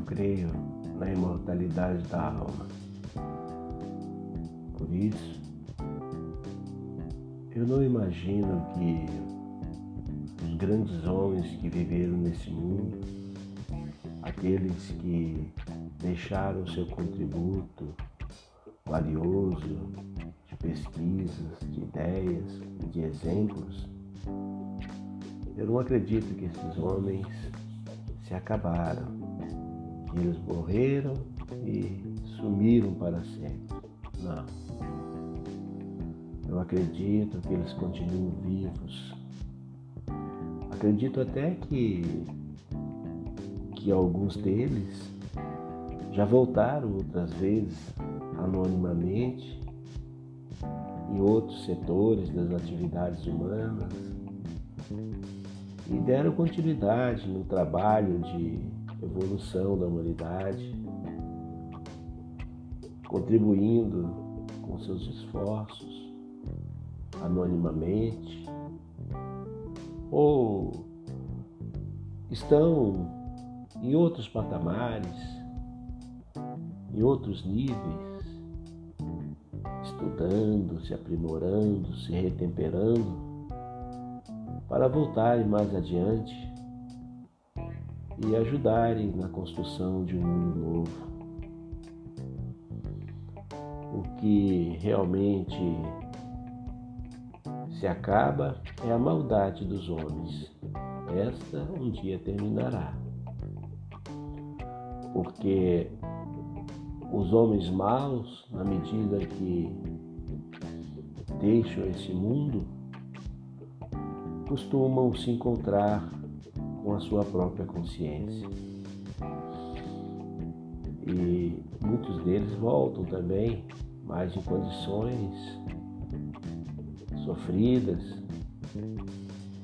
creio na imortalidade da alma. Por isso, eu não imagino que os grandes homens que viveram nesse mundo, aqueles que deixaram seu contributo valioso de pesquisas, de ideias, de exemplos, eu não acredito que esses homens se acabaram, eles morreram e sumiram para sempre. Não. Eu acredito que eles continuam vivos. Acredito até que, que alguns deles já voltaram outras vezes anonimamente em outros setores das atividades humanas e deram continuidade no trabalho de evolução da humanidade, contribuindo com seus esforços anonimamente, ou estão em outros patamares, em outros níveis, estudando, se aprimorando, se retemperando para voltarem mais adiante e ajudarem na construção de um mundo novo. O que realmente se acaba é a maldade dos homens. Esta um dia terminará. Porque os homens maus, na medida que deixam esse mundo, costumam se encontrar com a sua própria consciência. E muitos deles voltam também, mas em condições sofridas,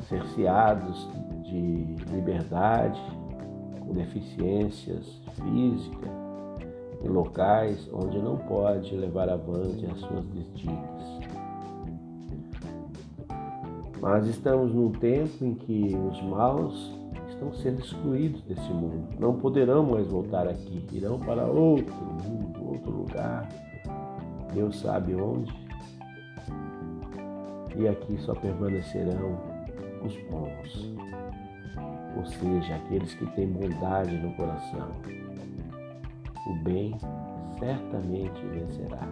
cerceados de liberdade, com deficiências físicas, em locais onde não pode levar avante as suas desditas. Mas estamos num tempo em que os maus estão sendo excluídos desse mundo. Não poderão mais voltar aqui, irão para outro mundo, outro lugar. Deus sabe onde. E aqui só permanecerão os bons, ou seja, aqueles que têm bondade no coração. O bem certamente vencerá.